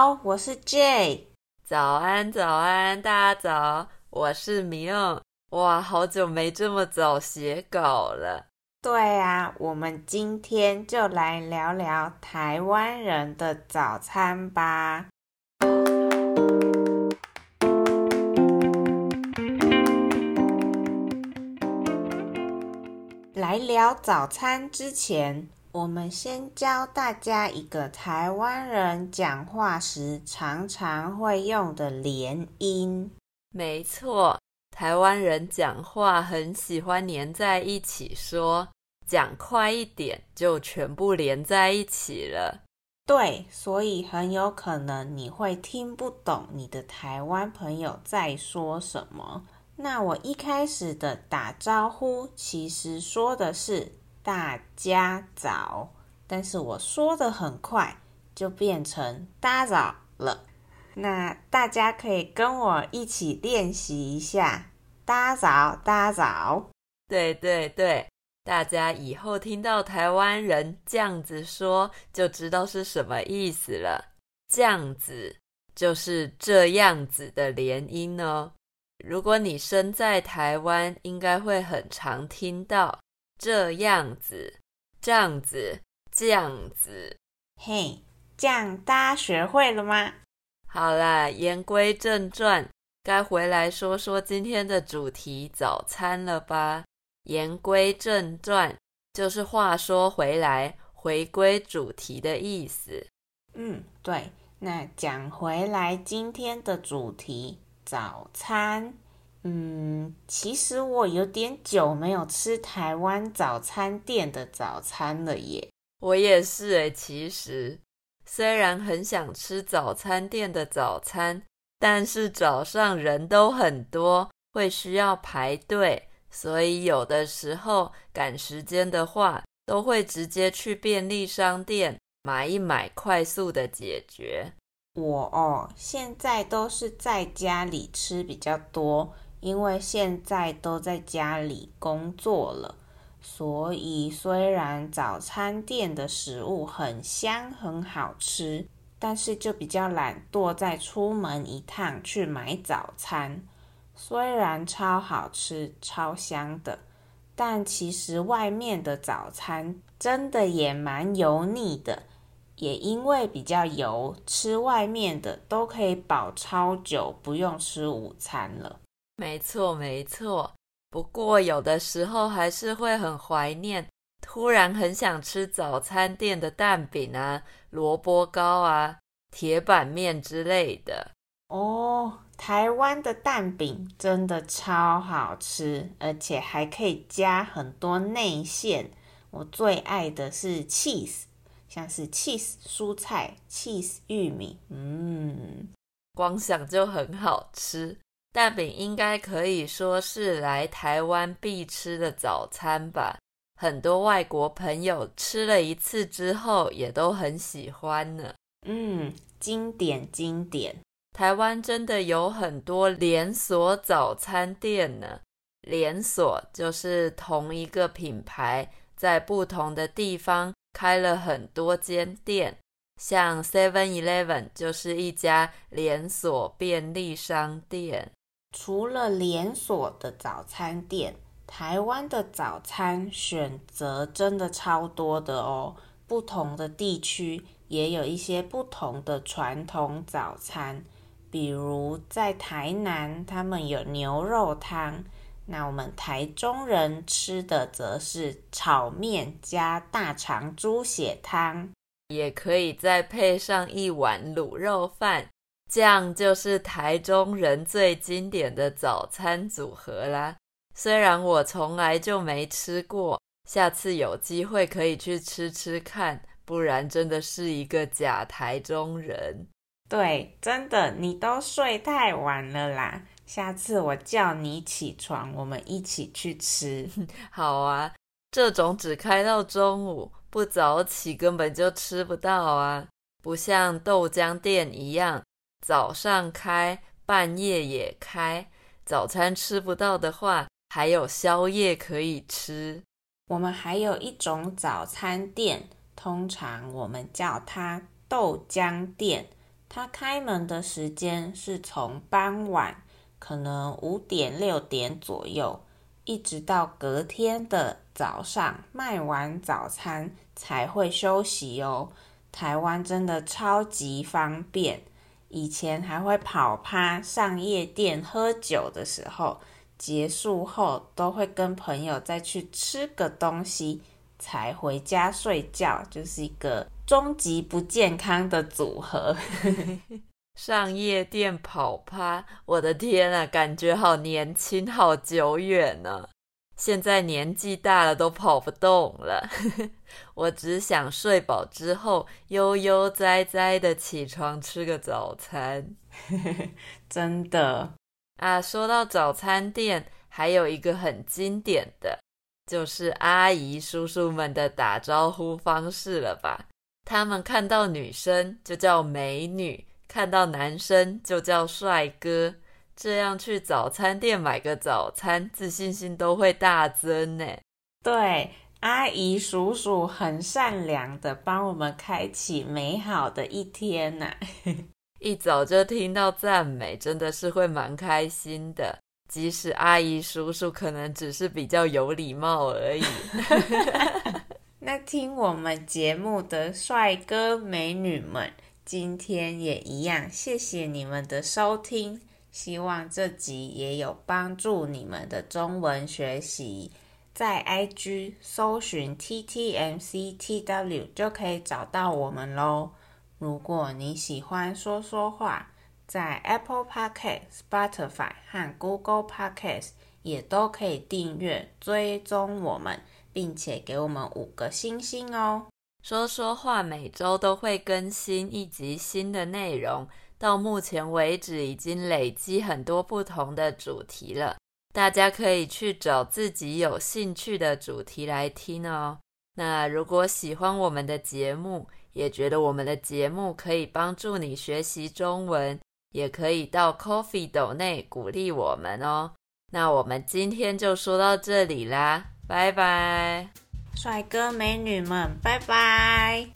好，我是 Jay。早安，早安，大家早，我是 Mion。哇，好久没这么早写稿了。对啊，我们今天就来聊聊台湾人的早餐吧。来聊早餐之前，我们先教大家一个台湾人讲话时常常会用的连音。没错，台湾人讲话很喜欢连在一起说，讲快一点就全部连在一起了。对，所以很有可能你会听不懂你的台湾朋友在说什么。那我一开始的打招呼其实说的是。大家早，但是我说的很快，就变成大家早了。那大家可以跟我一起练习一下，大家早，大家早。对对对，大家以后听到台湾人这样子说，就知道是什么意思了。这样子就是这样子的连音哦。如果你身在台湾，应该会很常听到。这样子，这样子，这样子，嘿，这样大家学会了吗？好啦，言归正传，该回来说说今天的主题——早餐了吧？言归正传，就是话说回来，回归主题的意思。嗯，对。那讲回来，今天的主题——早餐。嗯，其实我有点久没有吃台湾早餐店的早餐了耶。我也是诶，其实虽然很想吃早餐店的早餐，但是早上人都很多，会需要排队，所以有的时候赶时间的话，都会直接去便利商店买一买，快速的解决。我哦，现在都是在家里吃比较多。因为现在都在家里工作了，所以虽然早餐店的食物很香很好吃，但是就比较懒惰，再出门一趟去买早餐。虽然超好吃、超香的，但其实外面的早餐真的也蛮油腻的。也因为比较油，吃外面的都可以饱超久，不用吃午餐了。没错，没错。不过有的时候还是会很怀念，突然很想吃早餐店的蛋饼啊、萝卜糕啊、铁板面之类的。哦，台湾的蛋饼真的超好吃，而且还可以加很多内馅。我最爱的是 cheese，像是 cheese 蔬菜、cheese 玉米，嗯，光想就很好吃。蛋饼应该可以说是来台湾必吃的早餐吧，很多外国朋友吃了一次之后也都很喜欢呢。嗯，经典经典。台湾真的有很多连锁早餐店呢，连锁就是同一个品牌在不同的地方开了很多间店，像 Seven Eleven 就是一家连锁便利商店。除了连锁的早餐店，台湾的早餐选择真的超多的哦。不同的地区也有一些不同的传统早餐，比如在台南，他们有牛肉汤。那我们台中人吃的则是炒面加大肠猪血汤，也可以再配上一碗卤肉饭。这样就是台中人最经典的早餐组合啦。虽然我从来就没吃过，下次有机会可以去吃吃看，不然真的是一个假台中人。对，真的，你都睡太晚了啦。下次我叫你起床，我们一起去吃。好啊，这种只开到中午，不早起根本就吃不到啊，不像豆浆店一样。早上开，半夜也开。早餐吃不到的话，还有宵夜可以吃。我们还有一种早餐店，通常我们叫它豆浆店。它开门的时间是从傍晚，可能五点六点左右，一直到隔天的早上卖完早餐才会休息哦。台湾真的超级方便，以前还会跑趴上夜店喝酒的时候，结束后都会跟朋友再去吃个东西。才回家睡觉，就是一个终极不健康的组合。上夜店跑趴，我的天啊，感觉好年轻，好久远呢。现在年纪大了，都跑不动了。我只想睡饱之后，悠悠哉哉的起床吃个早餐。真的啊，说到早餐店，还有一个很经典的。就是阿姨叔叔们的打招呼方式了吧？他们看到女生就叫美女，看到男生就叫帅哥，这样去早餐店买个早餐，自信心都会大增呢。对，阿姨叔叔很善良的帮我们开启美好的一天呐。一早就听到赞美，真的是会蛮开心的。即使阿姨叔叔可能只是比较有礼貌而已。那听我们节目的帅哥美女们，今天也一样，谢谢你们的收听。希望这集也有帮助你们的中文学习。在 IG 搜寻 TTMCTW 就可以找到我们喽。如果你喜欢说说话，在 Apple Podcast、Spotify 和 Google Podcast 也都可以订阅追踪我们，并且给我们五个星星哦。说说话每周都会更新一集新的内容，到目前为止已经累积很多不同的主题了，大家可以去找自己有兴趣的主题来听哦。那如果喜欢我们的节目，也觉得我们的节目可以帮助你学习中文。也可以到 Coffee 斗内鼓励我们哦。那我们今天就说到这里啦，拜拜，帅哥美女们，拜拜。